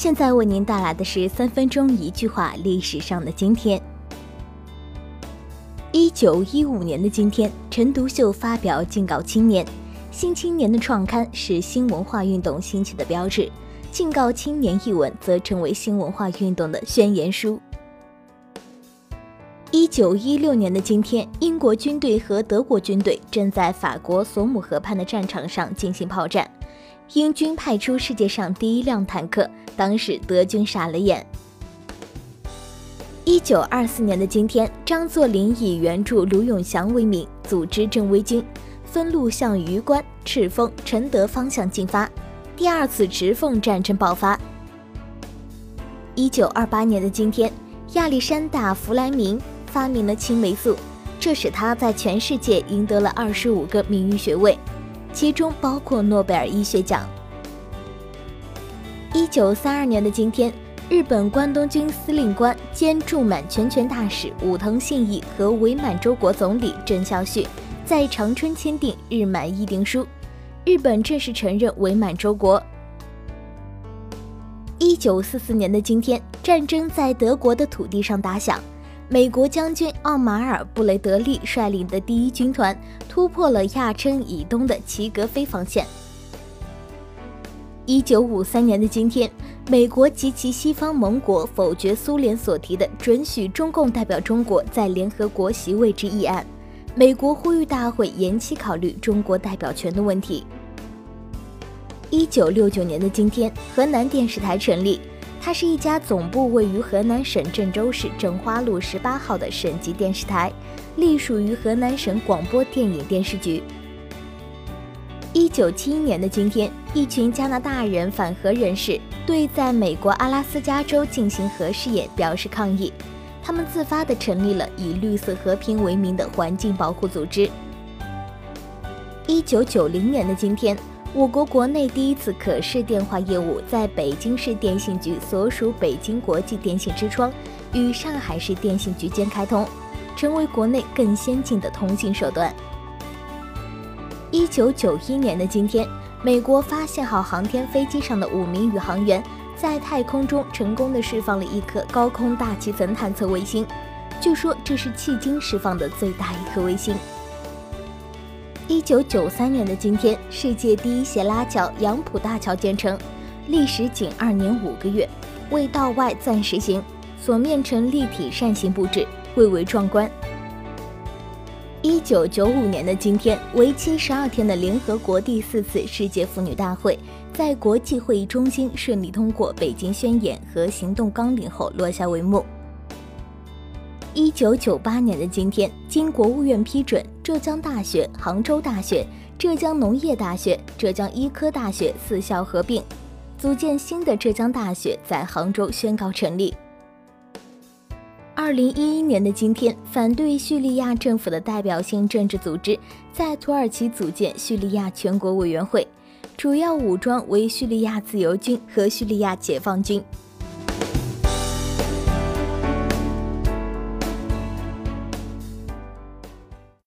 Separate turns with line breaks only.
现在为您带来的是三分钟一句话历史上的今天。一九一五年的今天，陈独秀发表《敬告青年》。新青年的创刊是新文化运动兴起的标志，《敬告青年》一文则成为新文化运动的宣言书。一九一六年的今天，英国军队和德国军队正在法国索姆河畔的战场上进行炮战，英军派出世界上第一辆坦克，当时德军傻了眼。一九二四年的今天，张作霖以援助卢永祥为名，组织正规军。分路向榆关、赤峰、承德方向进发，第二次直奉战争爆发。一九二八年的今天，亚历山大·弗莱明发明了青霉素，这使他在全世界赢得了二十五个名誉学位，其中包括诺贝尔医学奖。一九三二年的今天，日本关东军司令官兼驻满全权大使武藤信义和伪满洲国总理郑孝胥。在长春签订日满议定书，日本正式承认伪满洲国。一九四四年的今天，战争在德国的土地上打响，美国将军奥马尔·布雷德利率领的第一军团突破了亚琛以东的齐格菲防线。一九五三年的今天，美国及其西方盟国否决苏联所提的准许中共代表中国在联合国席位之议案。美国呼吁大会延期考虑中国代表权的问题。一九六九年的今天，河南电视台成立，它是一家总部位于河南省郑州市郑花路十八号的省级电视台，隶属于河南省广播电影电视局。一九七一年的今天，一群加拿大人反核人士对在美国阿拉斯加州进行核试验表示抗议。他们自发地成立了以“绿色和平”为名的环境保护组织。一九九零年的今天，我国国内第一次可视电话业务在北京市电信局所属北京国际电信之窗与上海市电信局间开通，成为国内更先进的通信手段。一九九一年的今天，美国发现号航天飞机上的五名宇航员。在太空中成功的释放了一颗高空大气层探测卫星，据说这是迄今释放的最大一颗卫星。一九九三年的今天，世界第一斜拉桥杨浦大桥建成，历时仅二年五个月，为道外暂时行，所面呈立体扇形布置，蔚为壮观。一九九五年的今天，为期十二天的联合国第四次世界妇女大会。在国际会议中心顺利通过《北京宣言》和行动纲领后落下帷幕。一九九八年的今天，经国务院批准，浙江大学、杭州大学、浙江农业大学、浙江医科大学四校合并，组建新的浙江大学，在杭州宣告成立。二零一一年的今天，反对叙利亚政府的代表性政治组织在土耳其组建叙利亚全国委员会。主要武装为叙利亚自由军和叙利亚解放军。